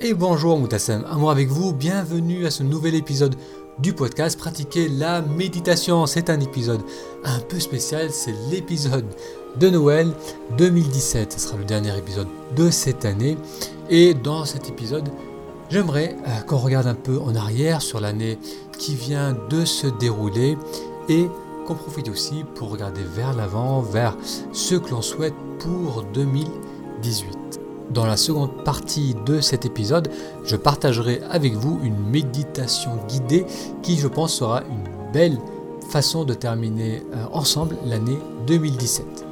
Et bonjour Moutassem, amour avec vous, bienvenue à ce nouvel épisode du podcast Pratiquer la méditation. C'est un épisode un peu spécial, c'est l'épisode de Noël 2017. Ce sera le dernier épisode de cette année. Et dans cet épisode, j'aimerais euh, qu'on regarde un peu en arrière sur l'année qui vient de se dérouler et qu'on profite aussi pour regarder vers l'avant, vers ce que l'on souhaite pour 2018. Dans la seconde partie de cet épisode, je partagerai avec vous une méditation guidée qui, je pense, sera une belle façon de terminer euh, ensemble l'année 2017.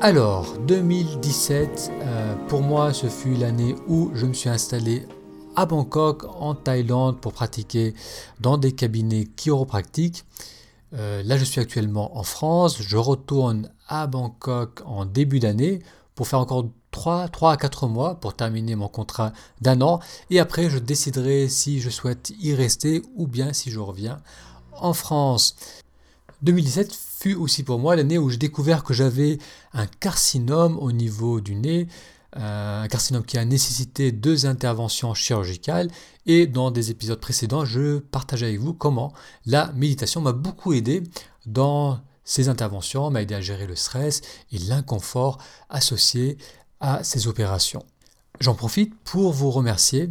Alors, 2017, euh, pour moi, ce fut l'année où je me suis installé à Bangkok, en Thaïlande, pour pratiquer dans des cabinets chiropractiques. Euh, là, je suis actuellement en France. Je retourne à Bangkok en début d'année pour faire encore 3, 3 à 4 mois pour terminer mon contrat d'un an. Et après, je déciderai si je souhaite y rester ou bien si je reviens en France. 2017 fut aussi pour moi l'année où j'ai découvert que j'avais un carcinome au niveau du nez, euh, un carcinome qui a nécessité deux interventions chirurgicales. Et dans des épisodes précédents, je partageais avec vous comment la méditation m'a beaucoup aidé dans ces interventions, m'a aidé à gérer le stress et l'inconfort associé à ces opérations. J'en profite pour vous remercier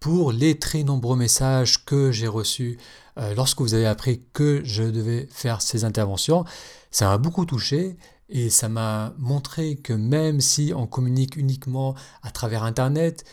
pour les très nombreux messages que j'ai reçus euh, lorsque vous avez appris que je devais faire ces interventions. Ça m'a beaucoup touché et ça m'a montré que même si on communique uniquement à travers Internet,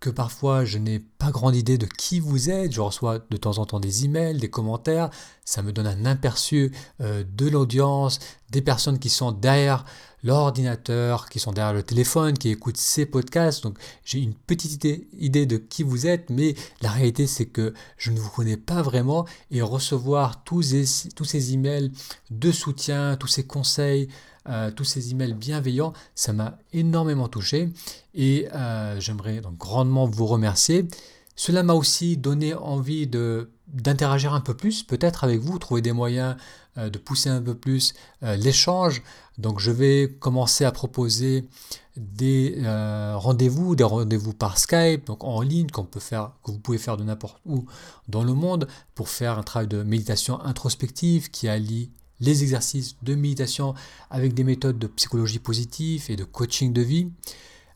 que parfois je n'ai pas grande idée de qui vous êtes, je reçois de temps en temps des emails, des commentaires, ça me donne un aperçu euh, de l'audience, des personnes qui sont derrière l'ordinateur, qui sont derrière le téléphone, qui écoutent ces podcasts. Donc j'ai une petite idée, de qui vous êtes, mais la réalité c'est que je ne vous connais pas vraiment et recevoir tous ces, tous ces emails de soutien, tous ces conseils, euh, tous ces emails bienveillants, ça m'a énormément touché et euh, j'aimerais donc grandement vous remercier. Cela m'a aussi donné envie de d'interagir un peu plus, peut-être avec vous, trouver des moyens euh, de pousser un peu plus l'échange. Donc je vais commencer à proposer des rendez-vous, des rendez-vous par Skype, donc en ligne, qu'on peut faire, que vous pouvez faire de n'importe où dans le monde, pour faire un travail de méditation introspective qui allie les exercices de méditation avec des méthodes de psychologie positive et de coaching de vie.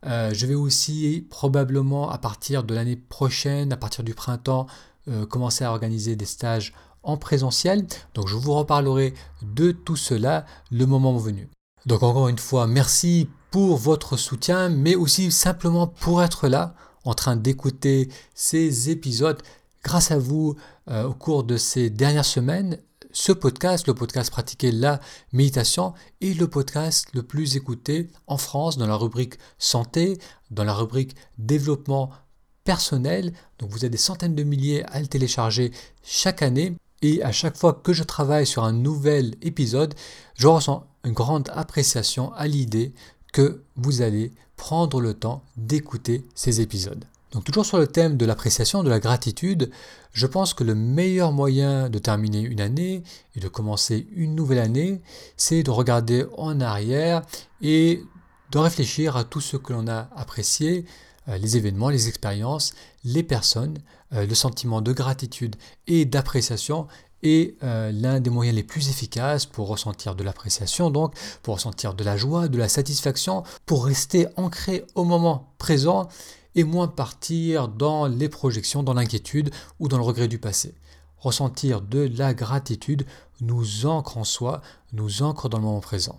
Euh, je vais aussi probablement à partir de l'année prochaine, à partir du printemps, euh, commencer à organiser des stages en présentiel. Donc je vous reparlerai de tout cela le moment venu. Donc encore une fois, merci pour votre soutien, mais aussi simplement pour être là, en train d'écouter ces épisodes. Grâce à vous, euh, au cours de ces dernières semaines, ce podcast, le podcast Pratiquer la méditation, est le podcast le plus écouté en France dans la rubrique santé, dans la rubrique développement personnel. Donc vous êtes des centaines de milliers à le télécharger chaque année. Et à chaque fois que je travaille sur un nouvel épisode, je ressens une grande appréciation à l'idée que vous allez prendre le temps d'écouter ces épisodes. Donc toujours sur le thème de l'appréciation, de la gratitude, je pense que le meilleur moyen de terminer une année et de commencer une nouvelle année, c'est de regarder en arrière et de réfléchir à tout ce que l'on a apprécié, les événements, les expériences, les personnes, euh, le sentiment de gratitude et d'appréciation est euh, l'un des moyens les plus efficaces pour ressentir de l'appréciation, donc pour ressentir de la joie, de la satisfaction, pour rester ancré au moment présent et moins partir dans les projections, dans l'inquiétude ou dans le regret du passé. Ressentir de la gratitude nous ancre en soi, nous ancre dans le moment présent.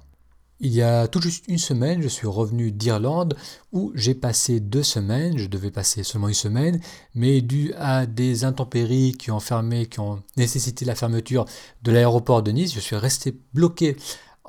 Il y a tout juste une semaine, je suis revenu d'Irlande où j'ai passé deux semaines, je devais passer seulement une semaine, mais dû à des intempéries qui ont fermé, qui ont nécessité la fermeture de l'aéroport de Nice, je suis resté bloqué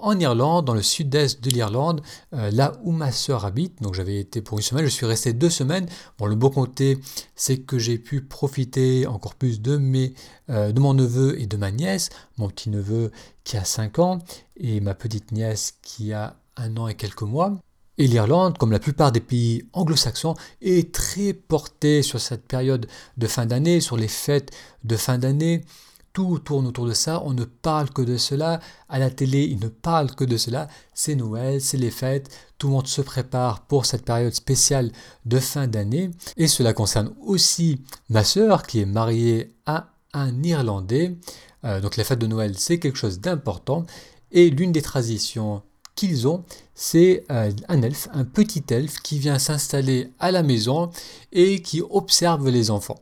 en Irlande, dans le sud-est de l'Irlande, euh, là où ma sœur habite. Donc j'avais été pour une semaine, je suis resté deux semaines. Bon, le bon côté, c'est que j'ai pu profiter encore plus de, mes, euh, de mon neveu et de ma nièce, mon petit neveu qui a 5 ans et ma petite nièce qui a un an et quelques mois. Et l'Irlande, comme la plupart des pays anglo-saxons, est très portée sur cette période de fin d'année, sur les fêtes de fin d'année. Tout tourne autour de ça, on ne parle que de cela, à la télé ils ne parlent que de cela, c'est Noël, c'est les fêtes, tout le monde se prépare pour cette période spéciale de fin d'année, et cela concerne aussi ma sœur qui est mariée à un Irlandais, euh, donc la fête de Noël c'est quelque chose d'important, et l'une des traditions qu'ils ont, c'est euh, un elfe, un petit elfe qui vient s'installer à la maison et qui observe les enfants.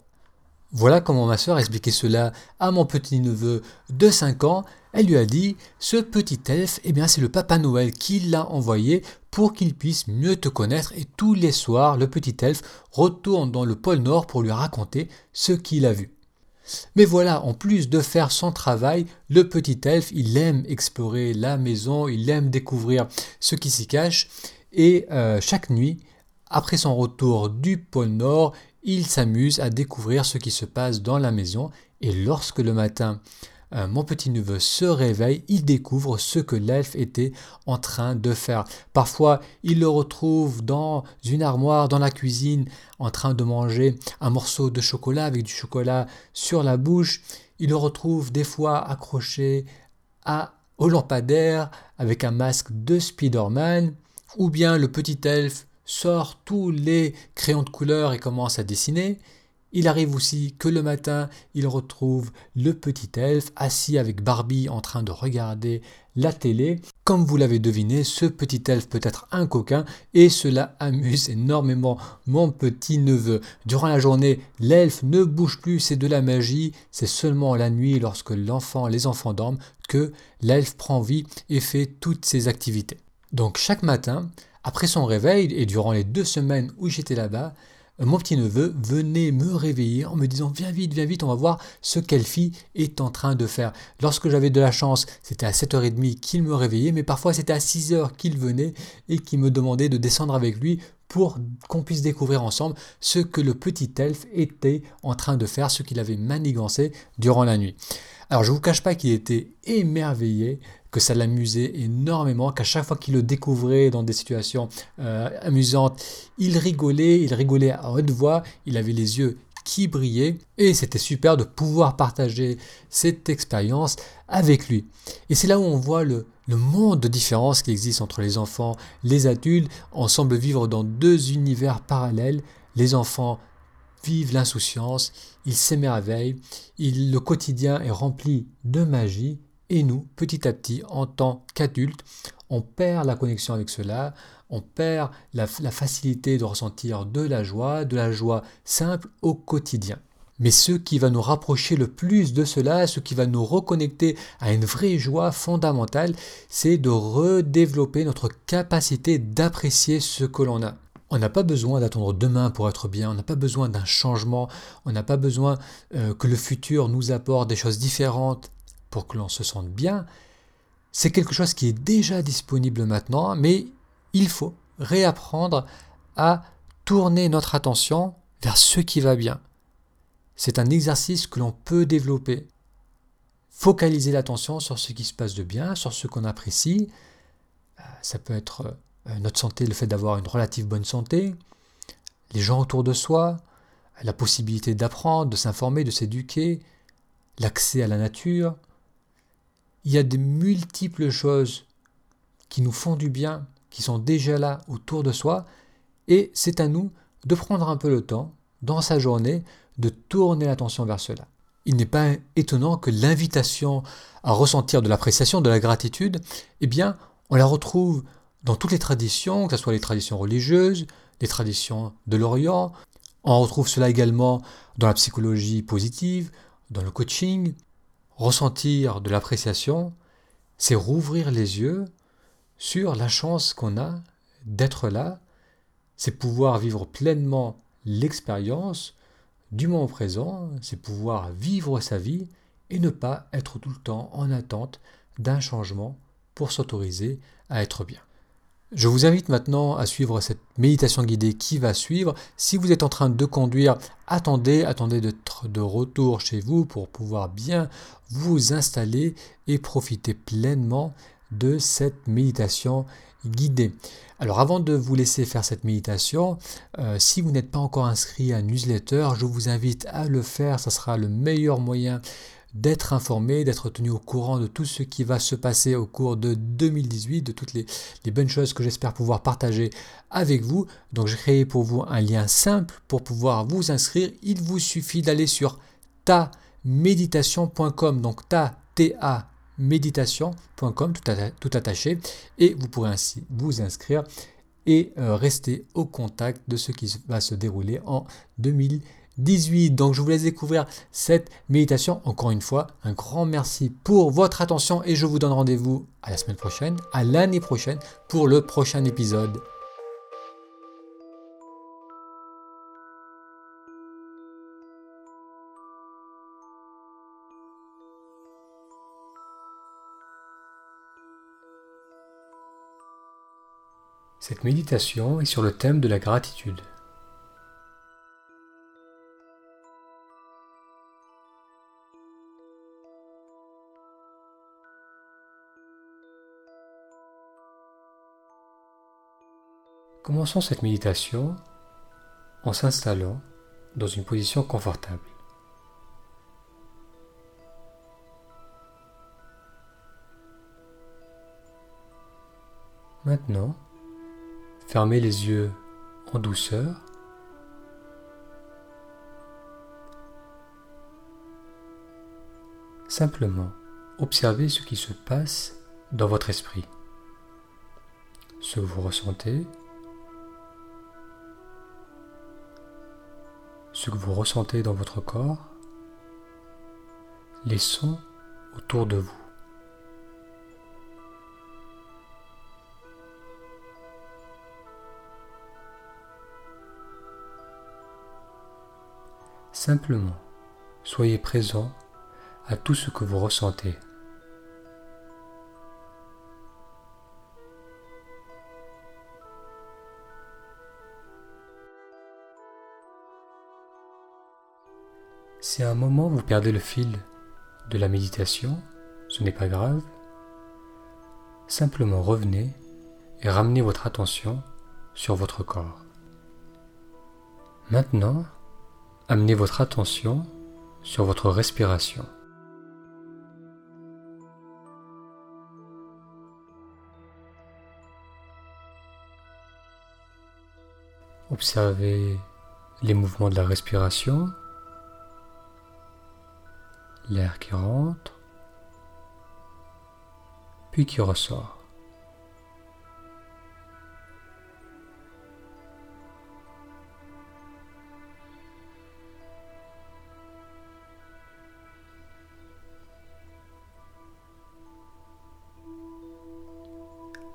Voilà comment ma soeur a expliqué cela à mon petit-neveu de 5 ans. Elle lui a dit Ce petit elfe, eh bien, c'est le Papa Noël qui l'a envoyé pour qu'il puisse mieux te connaître. Et tous les soirs, le petit elfe retourne dans le pôle Nord pour lui raconter ce qu'il a vu. Mais voilà, en plus de faire son travail, le petit elfe, il aime explorer la maison, il aime découvrir ce qui s'y cache. Et euh, chaque nuit, après son retour du pôle Nord, il s'amuse à découvrir ce qui se passe dans la maison. Et lorsque le matin, euh, mon petit-neveu se réveille, il découvre ce que l'elfe était en train de faire. Parfois, il le retrouve dans une armoire, dans la cuisine, en train de manger un morceau de chocolat avec du chocolat sur la bouche. Il le retrouve des fois accroché à, au lampadaire avec un masque de Spider-Man. Ou bien le petit elfe sort tous les crayons de couleur et commence à dessiner. Il arrive aussi que le matin, il retrouve le petit elfe assis avec Barbie en train de regarder la télé. Comme vous l'avez deviné, ce petit elfe peut être un coquin et cela amuse énormément mon petit neveu. Durant la journée, l'elfe ne bouge plus, c'est de la magie. C'est seulement la nuit, lorsque l'enfant, les enfants dorment, que l'elfe prend vie et fait toutes ses activités. Donc chaque matin, après son réveil et durant les deux semaines où j'étais là-bas, mon petit-neveu venait me réveiller en me disant Viens vite, viens vite, on va voir ce qu'Elfie est en train de faire. Lorsque j'avais de la chance, c'était à 7h30 qu'il me réveillait, mais parfois c'était à 6h qu'il venait et qu'il me demandait de descendre avec lui pour qu'on puisse découvrir ensemble ce que le petit elfe était en train de faire, ce qu'il avait manigancé durant la nuit. Alors je ne vous cache pas qu'il était émerveillé, que ça l'amusait énormément, qu'à chaque fois qu'il le découvrait dans des situations euh, amusantes, il rigolait, il rigolait à haute voix, il avait les yeux qui brillaient, et c'était super de pouvoir partager cette expérience avec lui. Et c'est là où on voit le, le monde de différence qui existe entre les enfants, les adultes, on semble vivre dans deux univers parallèles, les enfants vivent l'insouciance, ils s'émerveillent, le quotidien est rempli de magie, et nous, petit à petit, en tant qu'adultes, on perd la connexion avec cela, on perd la, facilité de ressentir de la joie, de la joie simple au quotidien. Mais ce qui va nous rapprocher le plus de cela, ce qui va nous reconnecter à une vraie joie fondamentale, c'est de redévelopper notre capacité d'apprécier ce que l'on a. On n'a pas besoin d'attendre demain pour être bien, on n'a pas besoin d'un changement, on n'a pas besoin euh, que le futur nous apporte des choses différentes pour que l'on se sente bien, c'est quelque chose qui est déjà disponible maintenant, mais il faut réapprendre à tourner notre attention vers ce qui va bien. C'est un exercice que l'on peut développer. Focaliser l'attention sur ce qui se passe de bien, sur ce qu'on apprécie. Euh, ça peut être euh, notre santé, le fait d'avoir une relative bonne santé, les gens autour de soi, la possibilité d'apprendre, de s'informer, de s'éduquer, l'accès à la nature, il y a de multiples choses qui nous font du bien, qui sont déjà là autour de soi, et c'est à nous de prendre un peu le temps, dans sa journée, de tourner l'attention vers cela. Il n'est pas étonnant que l'invitation à ressentir de l'appréciation, de la gratitude, eh bien, on la retrouve dans toutes les traditions, que ce soit les traditions religieuses, les traditions de l'Orient. On retrouve cela également dans la psychologie positive, dans le coaching, ressentir de l'appréciation, c'est rouvrir les yeux sur la chance qu'on a d'être là, c'est pouvoir vivre pleinement l'expérience du moment présent, c'est pouvoir vivre sa vie et ne pas être tout le temps en attente d'un changement pour s'autoriser à être bien. Je vous invite maintenant à suivre cette méditation guidée qui va suivre. Si vous êtes en train de conduire, attendez, attendez d'être de retour chez vous pour pouvoir bien vous installer et profiter pleinement de cette méditation guidée. Alors avant de vous laisser faire cette méditation, euh, si vous n'êtes pas encore inscrit à un newsletter, je vous invite à le faire. Ce sera le meilleur moyen d'être informé, d'être tenu au courant de tout ce qui va se passer au cours de 2018, de toutes les, bonnes choses que j'espère pouvoir partager avec vous. Donc j'ai créé pour vous un lien simple pour pouvoir vous inscrire. Il vous suffit d'aller sur ta-méditation.com, donc ta, ta méditation.com tout, tout, attaché et vous pourrez ainsi vous inscrire et euh, rester au contact de ce qui va se dérouler en 2018. Donc je vous laisse découvrir cette méditation. Encore une fois, un grand merci pour votre attention et je vous donne rendez-vous à la semaine prochaine, à l'année prochaine pour le prochain épisode. Cette méditation est sur le thème de la gratitude. Commençons cette méditation en s'installant dans une position confortable. Maintenant, Fermez les yeux en douceur. Simplement, observez ce qui se passe dans votre esprit. Ce que vous ressentez, que vous ressentez dans votre corps, les sons autour de vous. Simplement, soyez présent à tout ce que vous ressentez. Si à un moment vous perdez le fil de la méditation, ce n'est pas grave. Simplement revenez et ramenez votre attention sur votre corps. Maintenant, Amenez votre attention sur votre respiration. Observez les mouvements de la respiration, l'air qui rentre, puis qui ressort.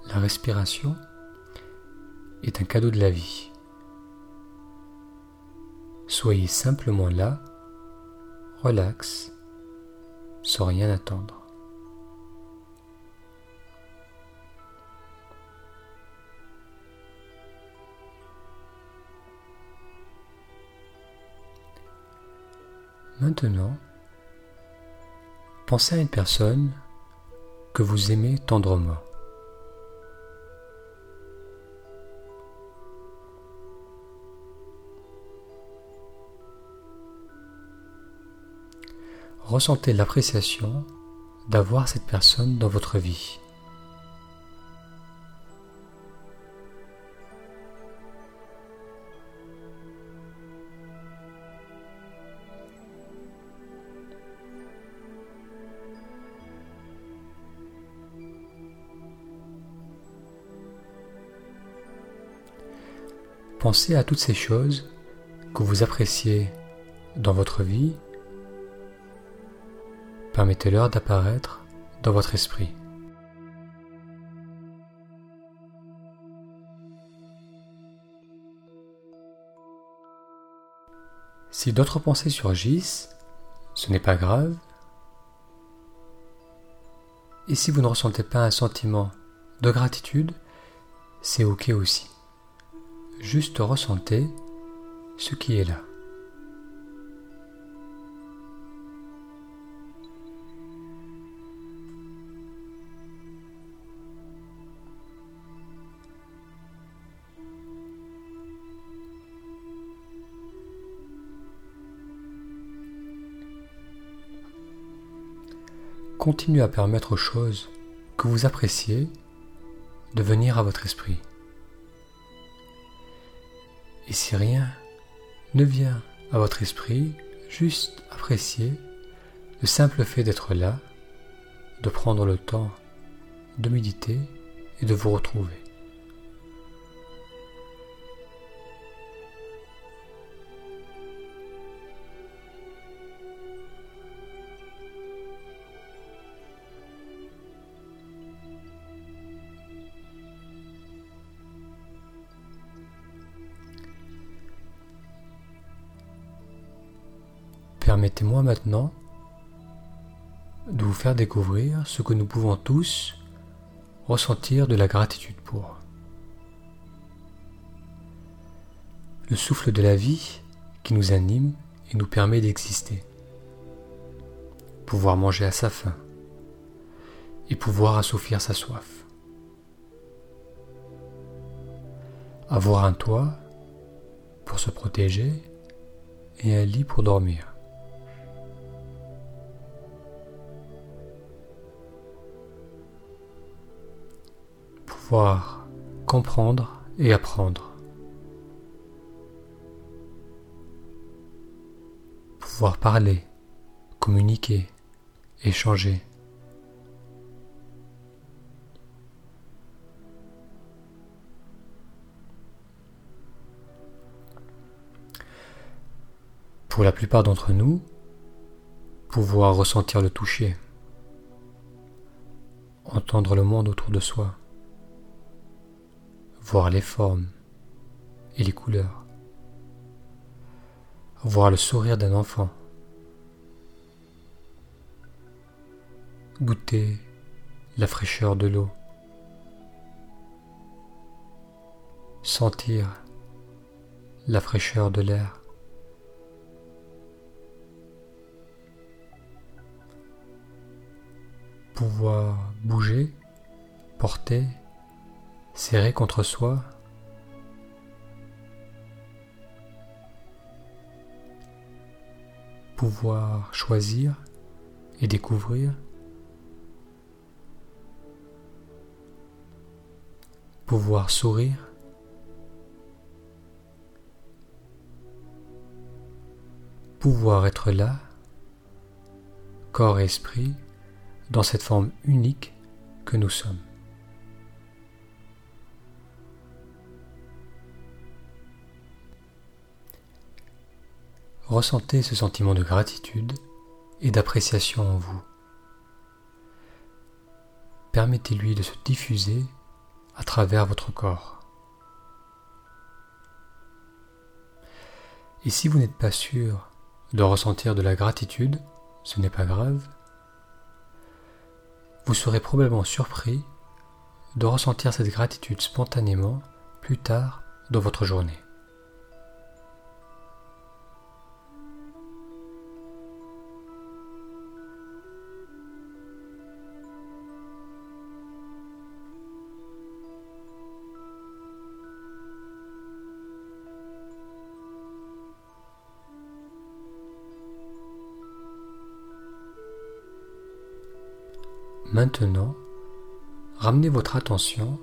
La respiration est un cadeau de la vie. Soyez simplement là, relax, sans rien attendre. Maintenant, pensez à une personne que vous aimez tendrement. Ressentez l'appréciation d'avoir cette personne dans votre vie. Pensez à toutes ces choses que vous appréciez dans votre vie Permettez-leur d'apparaître dans votre esprit. Si d'autres pensées surgissent, ce n'est pas grave. Et si vous ne ressentez pas un sentiment de gratitude, c'est ok aussi. Juste ressentez ce qui est là. Continuez à permettre aux choses que vous appréciez de venir à votre esprit. Et si rien ne vient à votre esprit, juste appréciez le simple fait d'être là, de prendre le temps de méditer et de vous retrouver. Permettez-moi maintenant de vous faire découvrir ce que nous pouvons tous ressentir de la gratitude pour. Le souffle de la vie qui nous anime et nous permet d'exister. Pouvoir manger à sa faim et pouvoir assouvir sa soif. Avoir un toit pour se protéger et un lit pour dormir. Pouvoir comprendre et apprendre. Pouvoir parler, communiquer, échanger. Pour la plupart d'entre nous, pouvoir ressentir le toucher, entendre le monde autour de soi voir les formes et les couleurs, voir le sourire d'un enfant, goûter la fraîcheur de l'eau, sentir la fraîcheur de l'air. pouvoir bouger, porter, serré contre soi. Pouvoir choisir et découvrir. Pouvoir sourire. Pouvoir être là, corps et esprit, dans cette forme unique que nous sommes. Ressentez ce sentiment de gratitude et d'appréciation en vous. Permettez-lui de se diffuser à travers votre corps. Et si vous n'êtes pas sûr de ressentir de la gratitude, ce n'est pas grave. Vous serez probablement surpris de ressentir cette gratitude spontanément plus tard dans votre journée. Maintenant, ramenez votre attention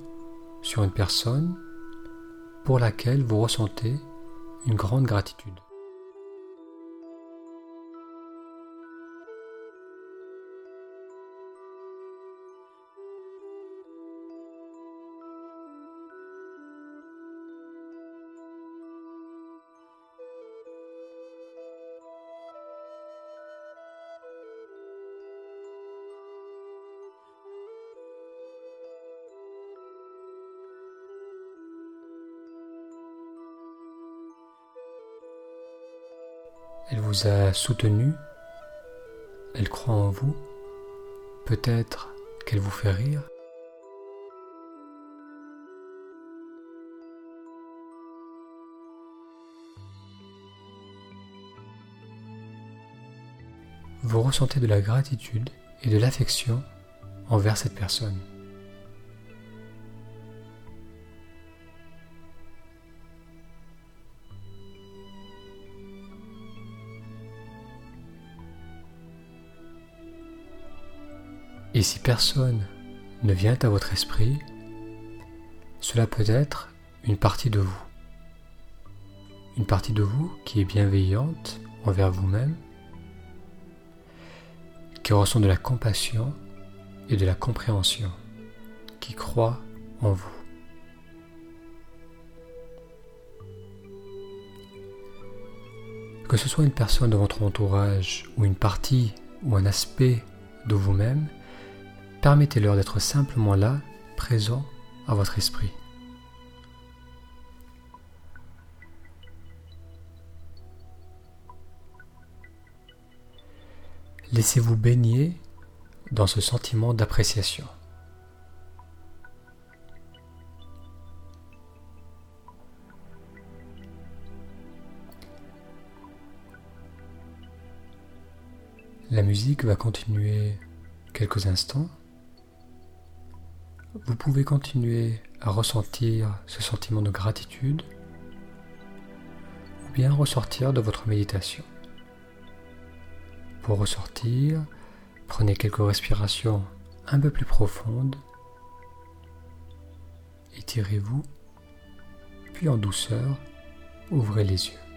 sur une personne pour laquelle vous ressentez une grande gratitude. Elle vous a soutenu, elle croit en vous, peut-être qu'elle vous fait rire. Vous ressentez de la gratitude et de l'affection envers cette personne. Et si personne ne vient à votre esprit, cela peut être une partie de vous. Une partie de vous qui est bienveillante envers vous-même, qui ressent de la compassion et de la compréhension, qui croit en vous. Que ce soit une personne de votre entourage ou une partie ou un aspect de vous-même, permettez-leur d'être simplement là, présent à votre esprit. Laissez-vous baigner dans ce sentiment d'appréciation. La musique va continuer quelques instants. Vous pouvez continuer à ressentir ce sentiment de gratitude ou bien ressortir de votre méditation. Pour ressortir, prenez quelques respirations un peu plus profondes. Étirez-vous, puis en douceur, ouvrez les yeux.